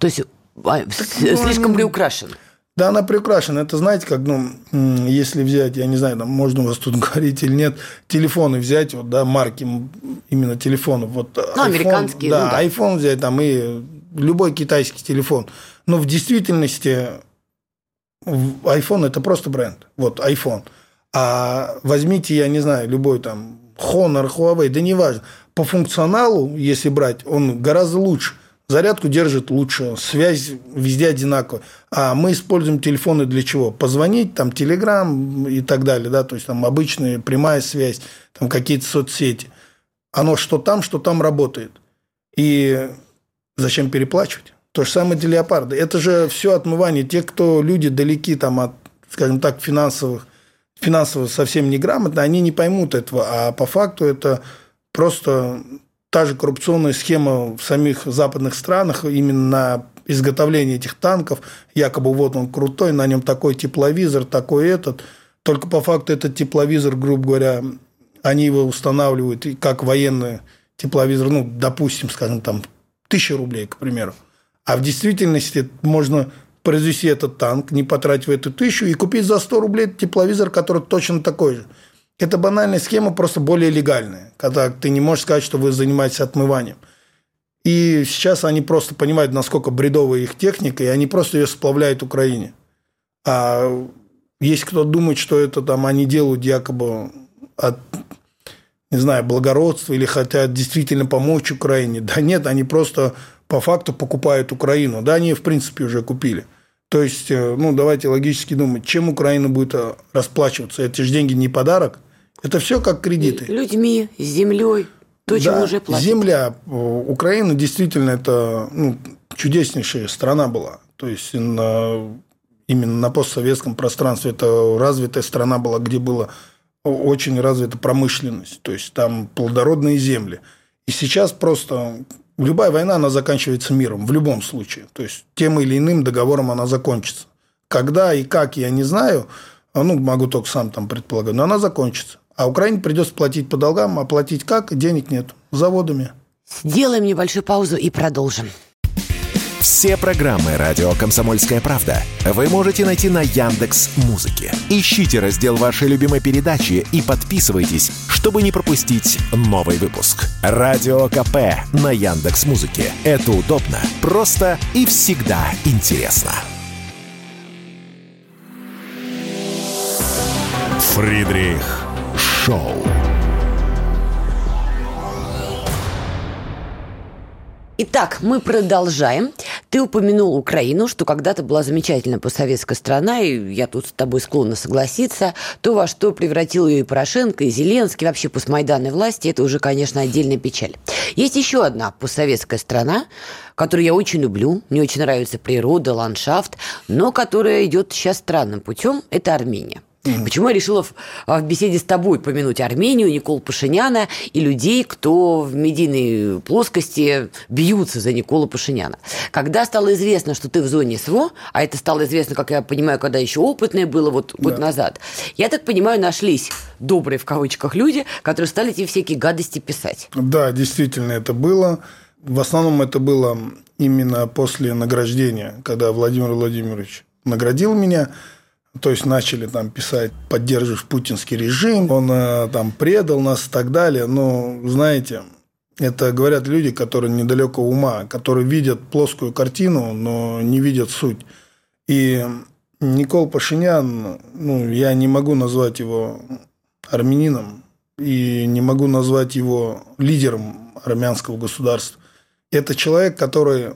То есть а, так, слишком ну, приукрашен. Да, она приукрашена. Это, знаете, как, ну, если взять, я не знаю, там, можно у вас тут говорить или нет, телефоны взять, вот, да, марки именно телефонов. Вот, ну, iPhone, американские. Да, ну, да, iPhone взять, там, и любой китайский телефон. Но в действительности iPhone – это просто бренд. Вот, iPhone. А возьмите, я не знаю, любой там Honor, Huawei, да неважно. По функционалу, если брать, он гораздо лучше – зарядку держит лучше, связь везде одинаковая. А мы используем телефоны для чего? Позвонить, там, Телеграм и так далее, да, то есть там обычная прямая связь, там какие-то соцсети. Оно что там, что там работает. И зачем переплачивать? То же самое для леопарда. Это же все отмывание. Те, кто люди далеки там от, скажем так, финансовых, финансово совсем неграмотно, они не поймут этого. А по факту это просто та же коррупционная схема в самих западных странах именно на изготовление этих танков. Якобы вот он крутой, на нем такой тепловизор, такой этот. Только по факту этот тепловизор, грубо говоря, они его устанавливают как военный тепловизор, ну, допустим, скажем, там, тысяча рублей, к примеру. А в действительности можно произвести этот танк, не потратив эту тысячу, и купить за 100 рублей тепловизор, который точно такой же. Это банальная схема, просто более легальная, когда ты не можешь сказать, что вы занимаетесь отмыванием. И сейчас они просто понимают, насколько бредовая их техника, и они просто ее сплавляют Украине. А есть кто думает, что это там они делают якобы от, не знаю, благородства или хотят действительно помочь Украине. Да нет, они просто по факту покупают Украину. Да, они в принципе уже купили. То есть, э, ну, давайте логически думать, чем Украина будет э, расплачиваться. Эти же деньги не подарок, это все как кредиты. Людьми, землей, то, да, чем уже платят. Земля. Украина действительно это ну, чудеснейшая страна была. То есть именно на постсоветском пространстве. Это развитая страна была, где была очень развита промышленность, то есть там плодородные земли. И сейчас просто любая война, она заканчивается миром в любом случае. То есть тем или иным договором она закончится. Когда и как, я не знаю, ну, могу только сам там предполагать, но она закончится. А Украине придется платить по долгам, а платить как? Денег нет. Заводами. Сделаем небольшую паузу и продолжим. Все программы радио Комсомольская правда вы можете найти на Яндекс Музыке. Ищите раздел вашей любимой передачи и подписывайтесь, чтобы не пропустить новый выпуск. Радио КП на Яндекс Музыке. Это удобно, просто и всегда интересно. Фридрих Шоу. Итак, мы продолжаем. Ты упомянул Украину, что когда-то была замечательная постсоветская страна, и я тут с тобой склонна согласиться. То, во что превратил ее и Порошенко, и Зеленский, вообще постмайданной власти, это уже, конечно, отдельная печаль. Есть еще одна постсоветская страна, которую я очень люблю, мне очень нравится природа, ландшафт, но которая идет сейчас странным путем, это Армения. Почему я решила в, в беседе с тобой помянуть Армению, Никол Пашиняна и людей, кто в медийной плоскости бьются за Никола Пашиняна. Когда стало известно, что ты в зоне СВО, а это стало известно, как я понимаю, когда еще опытное было вот год да. назад, я так понимаю, нашлись добрые в кавычках люди, которые стали эти всякие гадости писать. Да, действительно это было. В основном это было именно после награждения, когда Владимир Владимирович наградил меня – то есть начали там писать, поддерживаешь путинский режим, он э, там предал нас и так далее. Но, знаете, это говорят люди, которые недалеко ума, которые видят плоскую картину, но не видят суть. И Никол Пашинян, ну, я не могу назвать его армянином и не могу назвать его лидером армянского государства. Это человек, который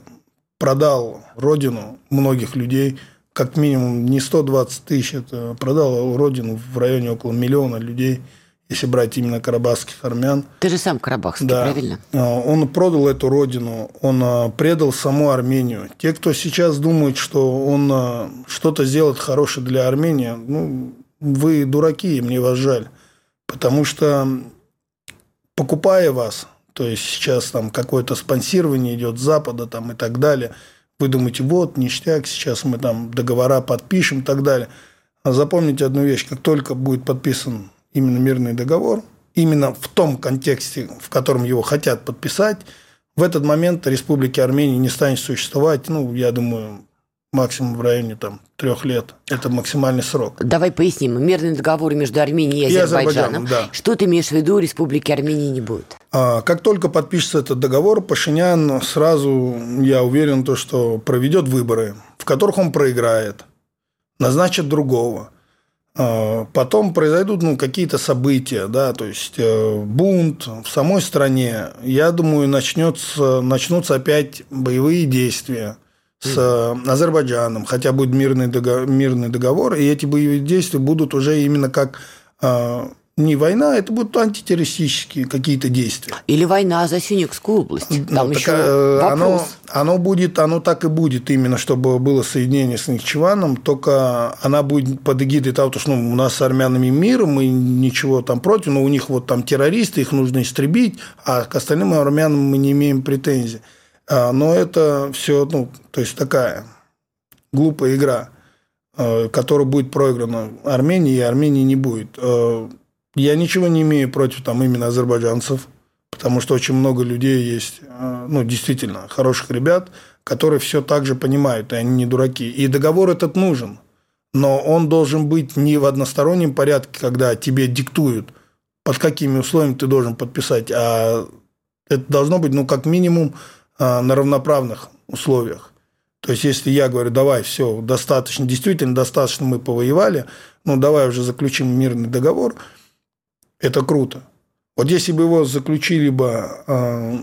продал родину многих людей – как минимум не 120 тысяч, это продал родину в районе около миллиона людей, если брать именно карабахских армян. Ты же сам карабахский, да. правильно? А, он продал эту родину, он а, предал саму Армению. Те, кто сейчас думает, что он а, что-то сделает хорошее для Армении, ну, вы дураки, мне вас жаль. Потому что покупая вас, то есть сейчас там какое-то спонсирование идет с Запада там, и так далее – вы думаете, вот, ништяк, сейчас мы там договора подпишем и так далее. А запомните одну вещь, как только будет подписан именно мирный договор, именно в том контексте, в котором его хотят подписать, в этот момент Республики Армении не станет существовать, ну, я думаю, максимум в районе там, трех лет. Это максимальный срок. Давай поясним. Мирный договор между Арменией и, и Азербайджаном. Да. Что ты имеешь в виду, Республики Армении не будет? А, как только подпишется этот договор, Пашинян сразу, я уверен, то, что проведет выборы, в которых он проиграет, назначит другого. А, потом произойдут ну, какие-то события, да, то есть э, бунт в самой стране. Я думаю, начнется, начнутся опять боевые действия с э, Азербайджаном, хотя будет мирный договор, мирный договор, и эти боевые действия будут уже именно как э, не война, это будут антитеррористические какие-то действия. Или война за Синекскую область. Там ну, еще так, оно, оно будет, оно так и будет, именно чтобы было соединение с Нахчеваном, только она будет под эгидой того, что ну, у нас с армянами мир, мы ничего там против, но у них вот там террористы, их нужно истребить, а к остальным армянам мы не имеем претензий. А, но это все, ну, то есть такая глупая игра, а, которая будет проиграна Армении, и Армении не будет. А, я ничего не имею против там именно азербайджанцев, потому что очень много людей есть, ну, действительно, хороших ребят, которые все так же понимают, и они не дураки. И договор этот нужен, но он должен быть не в одностороннем порядке, когда тебе диктуют, под какими условиями ты должен подписать, а это должно быть, ну, как минимум, на равноправных условиях. То есть, если я говорю, давай, все, достаточно, действительно достаточно мы повоевали, ну, давай уже заключим мирный договор, это круто. Вот если бы его заключили бы, а,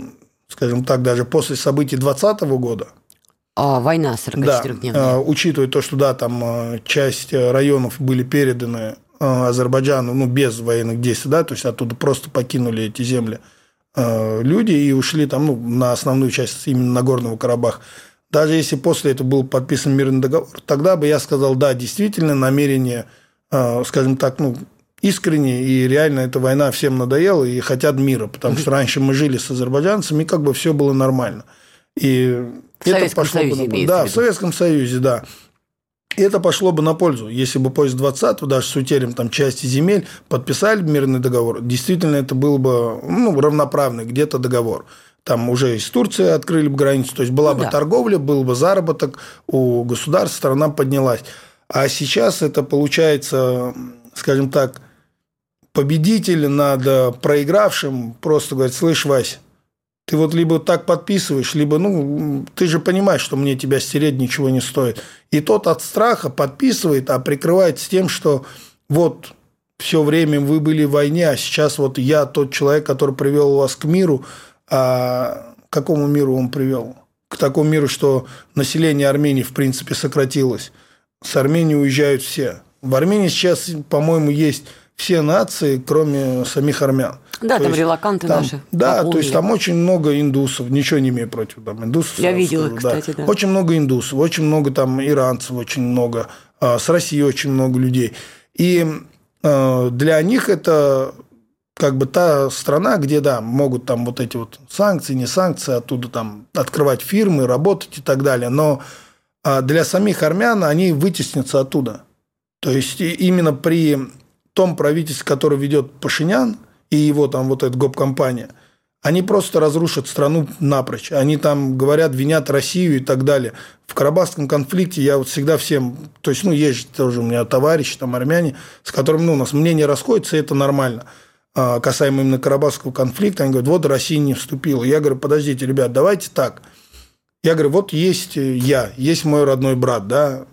скажем так, даже после событий 2020 года, а, война 44-дневная. Да, учитывая то, что да, там часть районов были переданы Азербайджану, ну, без военных действий, да, то есть оттуда просто покинули эти земли – люди и ушли там ну, на основную часть именно Нагорного Карабаха. даже если после этого был подписан мирный договор, тогда бы я сказал, да, действительно, намерение, э, скажем так, ну, искренне, и реально эта война всем надоела, и хотят мира, потому что раньше мы жили с азербайджанцами, и как бы все было нормально. И в это Советском пошло Союзе бы на... Да, в Советском Союзе, да. И это пошло бы на пользу, если бы после 20-го, даже с утерем там, части земель, подписали мирный договор. Действительно, это был бы ну, равноправный где-то договор. Там уже из Турции открыли бы границу, то есть была ну, бы да. торговля, был бы заработок у государства, страна поднялась. А сейчас это получается, скажем так, победитель над проигравшим просто говорит, слышь, Вась, ты вот либо так подписываешь, либо, ну, ты же понимаешь, что мне тебя стереть ничего не стоит. И тот от страха подписывает, а прикрывается тем, что вот все время вы были в войне, а сейчас вот я тот человек, который привел вас к миру. А к какому миру он привел? К такому миру, что население Армении, в принципе, сократилось. С Армении уезжают все. В Армении сейчас, по-моему, есть все нации, кроме самих армян. Да, то там есть, релаканты там, наши. Да, то есть там очень много индусов, ничего не имею против там, индусов. Я видела, скажу, кстати, да. да. Очень много индусов, очень много там иранцев, очень много, а, с России очень много людей. И а, для них это как бы та страна, где, да, могут там вот эти вот санкции, не санкции, оттуда там открывать фирмы, работать и так далее. Но а, для самих армян они вытеснятся оттуда. То есть именно при том правительстве, которое ведет Пашинян и его там вот эта гоп-компания, они просто разрушат страну напрочь. Они там говорят, винят Россию и так далее. В Карабахском конфликте я вот всегда всем... То есть, ну, есть тоже у меня товарищи, там, армяне, с которыми ну, у нас мнение расходится, и это нормально. А, касаемо именно Карабахского конфликта, они говорят, вот Россия не вступила. Я говорю, подождите, ребят, давайте так. Я говорю, вот есть я, есть мой родной брат, да,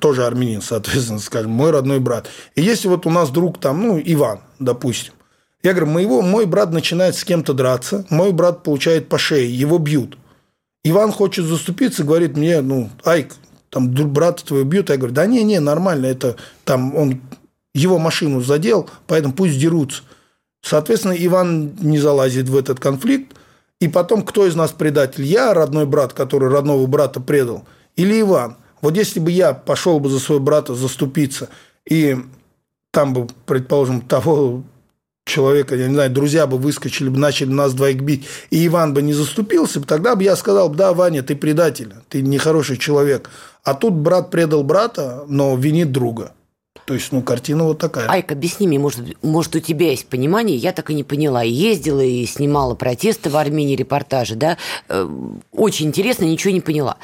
тоже армянин, соответственно, скажем, мой родной брат. И если вот у нас друг там, ну, Иван, допустим, я говорю, моего, мой брат начинает с кем-то драться, мой брат получает по шее, его бьют. Иван хочет заступиться, говорит мне, ну, Айк, там брата твоего бьют. Я говорю, да не, не, нормально, это там он его машину задел, поэтому пусть дерутся. Соответственно, Иван не залазит в этот конфликт. И потом, кто из нас предатель? Я, родной брат, который родного брата предал, или Иван? Вот если бы я пошел бы за своего брата заступиться, и там бы, предположим, того человека, я не знаю, друзья бы выскочили бы, начали нас двоих бить, и Иван бы не заступился, тогда бы я сказал, да, Ваня, ты предатель, ты нехороший человек. А тут брат предал брата, но винит друга. То есть, ну, картина вот такая. Айк, объясни мне, может, может, у тебя есть понимание, я так и не поняла. Ездила и снимала протесты в Армении, репортажи, да? Э, очень интересно, ничего не поняла.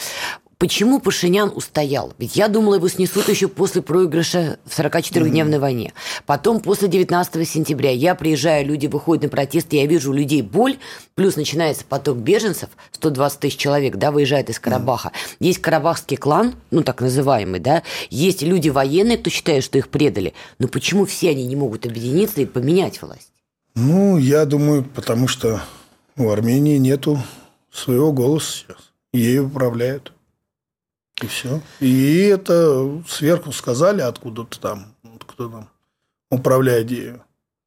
Почему Пашинян устоял? Ведь я думала, его снесут еще после проигрыша в 44-дневной mm-hmm. войне. Потом, после 19 сентября, я приезжаю, люди выходят на протесты, я вижу у людей боль, плюс начинается поток беженцев, 120 тысяч человек, да, выезжает из Карабаха. Mm-hmm. Есть карабахский клан, ну, так называемый, да, есть люди военные, кто считает, что их предали. Но почему все они не могут объединиться и поменять власть? Ну, я думаю, потому что у Армении нету своего голоса сейчас. Ею управляют. И все. И это сверху сказали откуда-то там, кто там управляет ею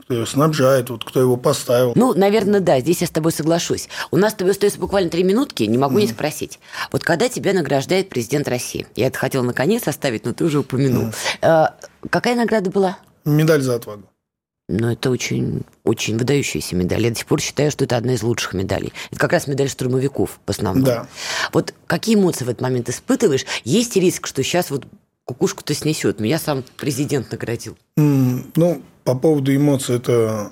кто ее снабжает, вот кто его поставил. Ну, наверное, да, здесь я с тобой соглашусь. У нас с тобой остается буквально три минутки, не могу mm. не спросить. Вот когда тебя награждает президент России, я это хотела наконец оставить, но ты уже упомянул. Mm. какая награда была? Медаль за отвагу. Но это очень, очень выдающаяся медаль. Я до сих пор считаю, что это одна из лучших медалей. Это как раз медаль штурмовиков в основном. Да. Вот какие эмоции в этот момент испытываешь? Есть риск, что сейчас вот кукушку-то снесет. Меня сам президент наградил. Mm, ну, по поводу эмоций, это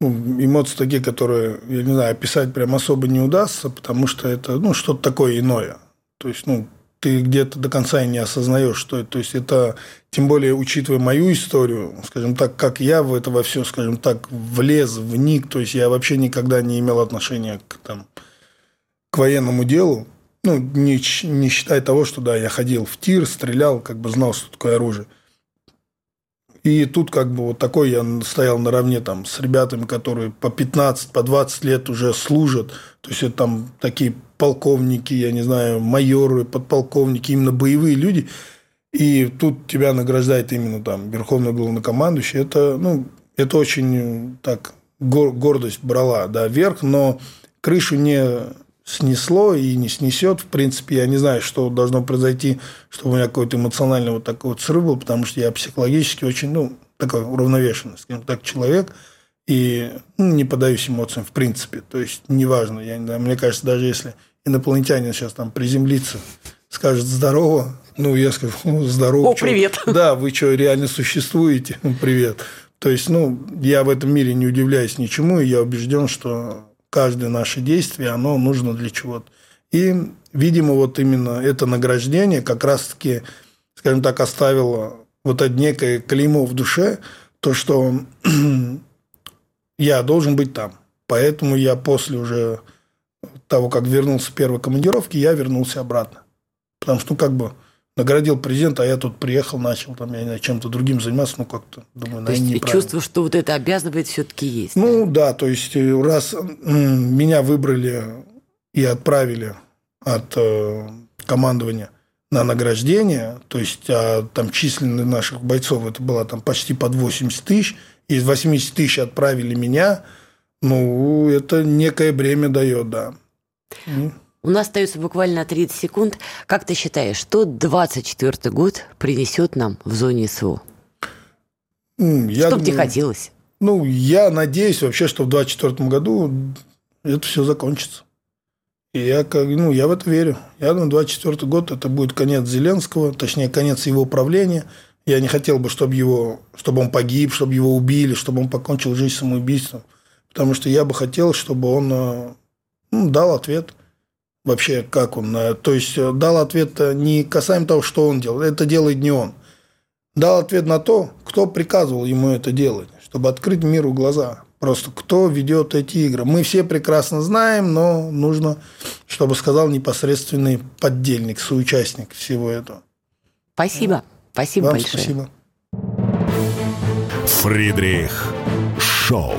ну, эмоции такие, которые, я не знаю, описать прям особо не удастся, потому что это ну, что-то такое иное. То есть, ну, ты где-то до конца и не осознаешь, что это. То есть это, тем более, учитывая мою историю, скажем так, как я в это во все, скажем так, влез, вник, то есть я вообще никогда не имел отношения к, там, к военному делу. Ну, не, не считая того, что да, я ходил в тир, стрелял, как бы знал, что такое оружие. И тут как бы вот такой я стоял наравне там с ребятами, которые по 15, по 20 лет уже служат. То есть это там такие полковники, я не знаю, майоры, подполковники, именно боевые люди. И тут тебя награждает именно там верховный главнокомандующий. Это, ну, это очень так гордость брала, да, вверх, но крышу не снесло и не снесет. В принципе, я не знаю, что должно произойти, чтобы у меня какой-то эмоциональный вот такой вот срыв был, потому что я психологически очень, ну, такой уравновешенный, скажем так, человек, и ну, не поддаюсь эмоциям в принципе. То есть, неважно, я не знаю, мне кажется, даже если инопланетянин сейчас там приземлится, скажет здорово, ну, я скажу, здорово. О, привет. Да, вы что, реально существуете? Привет. То есть, ну, я в этом мире не удивляюсь ничему, и я убежден, что каждое наше действие, оно нужно для чего-то. И, видимо, вот именно это награждение как раз-таки, скажем так, оставило вот это некое клеймо в душе, то, что я должен быть там. Поэтому я после уже того, как вернулся первой командировки, я вернулся обратно. Потому что, ну, как бы, наградил президент, а я тут приехал, начал там, я не знаю, чем-то другим заниматься, ну, как-то, думаю, то есть чувство, что вот это обязывает, все-таки есть. Ну, да? да, то есть, э, раз меня выбрали и отправили от э, командования на награждение, то есть, а там численность наших бойцов, это было там почти под 80 тысяч, из 80 тысяч отправили меня, ну, это некое бремя дает, да. У нас остается буквально 30 секунд. Как ты считаешь, что 24 год принесет нам в зоне СВО? Я что бы тебе хотелось? Ну, я надеюсь вообще, что в 2024 году это все закончится. И я, как, ну, я в это верю. Я думаю, 24 год это будет конец Зеленского, точнее, конец его правления. Я не хотел бы, чтобы, его, чтобы он погиб, чтобы его убили, чтобы он покончил жизнь самоубийством. Потому что я бы хотел, чтобы он э, ну, дал ответ – вообще, как он. Э, то есть э, дал ответ э, не касаемо того, что он делал, это делает не он. Дал ответ на то, кто приказывал ему это делать, чтобы открыть миру глаза. Просто кто ведет эти игры. Мы все прекрасно знаем, но нужно, чтобы сказал непосредственный поддельник, соучастник всего этого. Спасибо. Спасибо Вам большое. Спасибо. Фридрих Шоу.